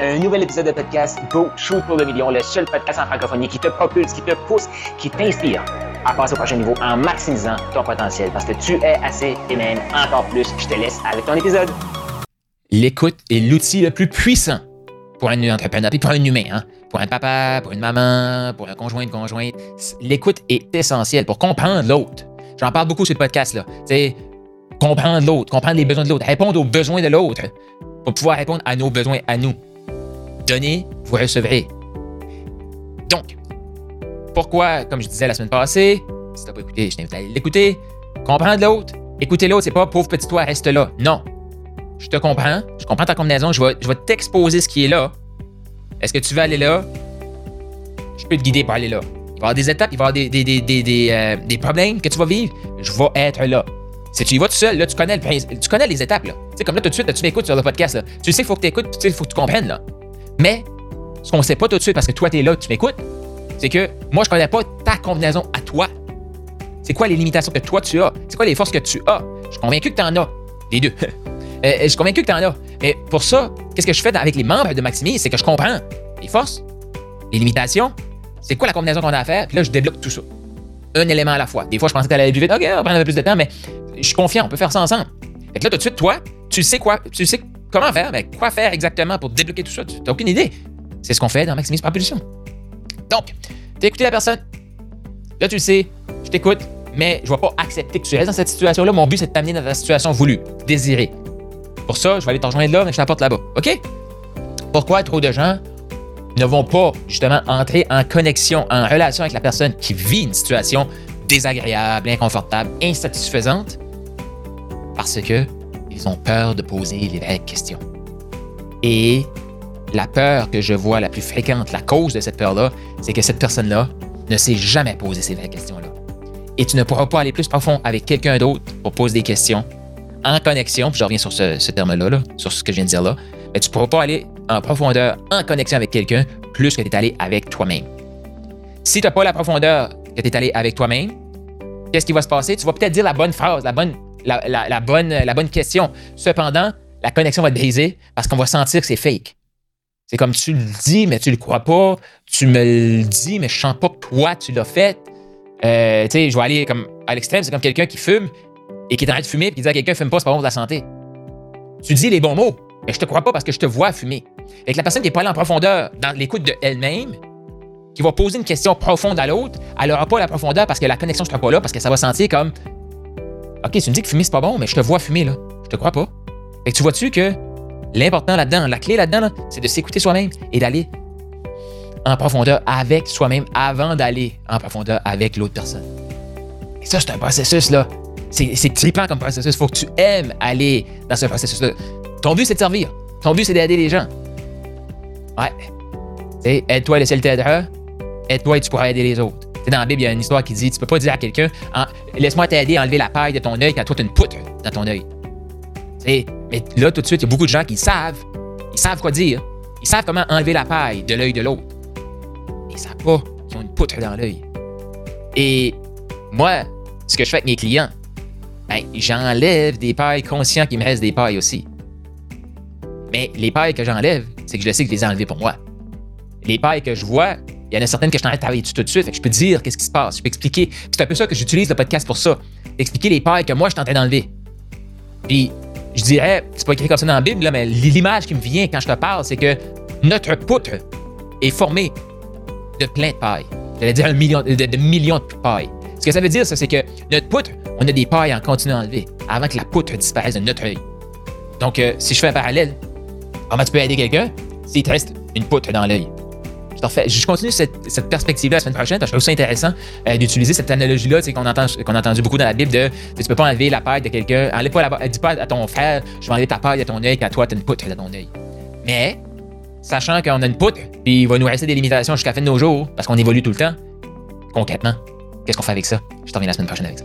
Un nouvel épisode de podcast Go Shoot pour le million, le seul podcast en francophonie qui te propulse, qui te pousse, qui t'inspire à passer au prochain niveau en maximisant ton potentiel parce que tu es assez et même encore plus. Je te laisse avec ton épisode. L'écoute est l'outil le plus puissant pour un entrepreneur, puis pour un humain, hein? pour un papa, pour une maman, pour un conjoint, une conjointe. L'écoute est essentielle pour comprendre l'autre. J'en parle beaucoup sur le podcast, là. C'est comprendre l'autre, comprendre les besoins de l'autre, répondre aux besoins de l'autre pour pouvoir répondre à nos besoins à nous. Donnez, vous recevrez. Donc, pourquoi, comme je disais la semaine passée, si t'as pas écouté, je t'invite à l'écouter, comprendre l'autre, écouter l'autre, c'est pas pauvre petit toi, reste là. Non. Je te comprends, je comprends ta combinaison, je vais, t'exposer ce qui est là. Est-ce que tu veux aller là? Je peux te guider pour aller là. Il va y avoir des étapes, il va y avoir des, euh, problèmes que tu vas vivre. Je vais être là. Si tu y vas tout seul, là, tu connais, le, tu connais les étapes. Là. Tu sais, comme là, tout de suite, là, tu m'écoutes sur le podcast. Là. Tu sais qu'il faut que tu écoutes, tu sais qu'il faut que tu comprennes. Là. Mais ce qu'on ne sait pas tout de suite parce que toi, tu es là, tu m'écoutes, c'est que moi, je ne connais pas ta combinaison à toi. C'est quoi les limitations que toi, tu as? C'est quoi les forces que tu as? Je suis convaincu que tu en as. Les deux. Euh, je suis convaincu que tu en as. Mais pour ça, qu'est-ce que je fais avec les membres de Maximise? C'est que je comprends les forces, les limitations, c'est quoi la combinaison qu'on a à faire, puis là, je débloque tout ça. Un élément à la fois. Des fois, je pensais que tu allais plus vite. OK, on va prendre un peu plus de temps, mais je suis confiant, on peut faire ça ensemble. Et là, tout de suite, toi, tu sais quoi, tu sais comment faire, mais quoi faire exactement pour débloquer tout ça, tu n'as aucune idée. C'est ce qu'on fait dans Maximise Propulsion. Donc, tu écouté la personne. Là, tu le sais, je t'écoute, mais je ne vais pas accepter que tu restes dans cette situation-là. Mon but, c'est de t'amener dans ta situation voulue, désirée. Pour ça, je vais aller te rejoindre là, mais je t'apporte là-bas. OK? Pourquoi trop de gens ne vont pas justement entrer en connexion, en relation avec la personne qui vit une situation désagréable, inconfortable, insatisfaisante? Parce que ils ont peur de poser les vraies questions. Et la peur que je vois la plus fréquente, la cause de cette peur-là, c'est que cette personne-là ne s'est jamais posé ces vraies questions-là. Et tu ne pourras pas aller plus profond avec quelqu'un d'autre pour poser des questions en connexion, puis je reviens sur ce, terme-là, sur ce que je viens de dire là, mais tu ne pourras pas aller en profondeur, en connexion avec quelqu'un, plus que tu es allé avec toi-même. Si tu n'as pas la profondeur que tu es allé avec toi-même, qu'est-ce qui va se passer? Tu vas peut-être dire la bonne phrase, la bonne, la, bonne, question. Cependant, la connexion va être brisée parce qu'on va sentir que c'est fake. C'est comme tu le dis, mais tu le crois pas. Tu me le dis, mais je sens pas que toi, tu l'as fait. Euh, tu sais, je vais aller comme à l'extrême, c'est comme quelqu'un qui fume et qui est en train de fumer et qui dit à quelqu'un fume pas, c'est pas bon pour la santé. Tu dis les bons mots, mais je te crois pas parce que je te vois fumer. Avec la personne qui n'est pas en profondeur dans l'écoute de elle-même, qui va poser une question profonde à l'autre, elle n'aura pas la profondeur parce que la connexion ne sera pas là, parce que ça va sentir comme OK, tu me dis que fumer, c'est pas bon, mais je te vois fumer, là. Je te crois pas. Que tu vois-tu que l'important là-dedans, la clé là-dedans, c'est de s'écouter soi-même et d'aller en profondeur avec soi-même avant d'aller en profondeur avec l'autre personne. Et ça, c'est un processus, là. C'est trippant comme processus. Faut que tu aimes aller dans ce processus-là. Ton but, c'est de servir. Ton but, c'est d'aider les gens. Ouais. aide-toi et le ciel t'aidera. Aide-toi et tu pourras aider les autres. Dans la Bible, il y a une histoire qui dit Tu peux pas dire à quelqu'un Laisse-moi t'aider à enlever la paille de ton œil quand toi, tu as une poutre dans ton œil. mais là, tout de suite, il y a beaucoup de gens qui savent. Ils savent quoi dire. Ils savent comment enlever la paille de l'œil de l'autre. Ils savent pas qu'ils ont une poutre dans l'œil. Et moi, ce que je fais avec mes clients, ben, j'enlève des pailles conscients qu'il me reste des pailles aussi. Mais les pailles que j'enlève, c'est que je sais que je les ai enlevées pour moi. Les pailles que je vois, il y en a certaines que je t'arrête de travailler tout de suite. Fait que je peux dire qu'est-ce qui se passe. Je peux expliquer. C'est un peu ça que j'utilise le podcast pour ça. Expliquer les pailles que moi, je suis en train d'enlever. Puis, je dirais, c'est pas écrit comme ça dans la Bible, mais l'image qui me vient quand je te parle, c'est que notre poutre est formée de plein de pailles. J'allais dire un million, de, millions de pailles. Ce que ça veut dire, c'est que notre poutre, on a des pailles en continuant à enlever avant que la poutre disparaisse de notre œil. Donc, euh, si je fais un parallèle, comment tu peux aider quelqu'un s'il te reste une poutre dans l'œil? Je continue cette, perspective-là la semaine prochaine parce que je trouve ça intéressant euh, d'utiliser cette analogie-là qu'on entend, a entendu beaucoup dans la Bible de tu peux pas enlever la paille de quelqu'un. Pas dis pas à ton frère, je vais enlever ta paille de ton œil quand toi, tu as une poutre dans ton œil. Mais, sachant qu'on a une poutre, puis il va nous rester des limitations jusqu'à la fin de nos jours parce qu'on évolue tout le temps, concrètement, qu'est-ce qu'on fait avec ça? Je t'en reviens la semaine prochaine avec ça.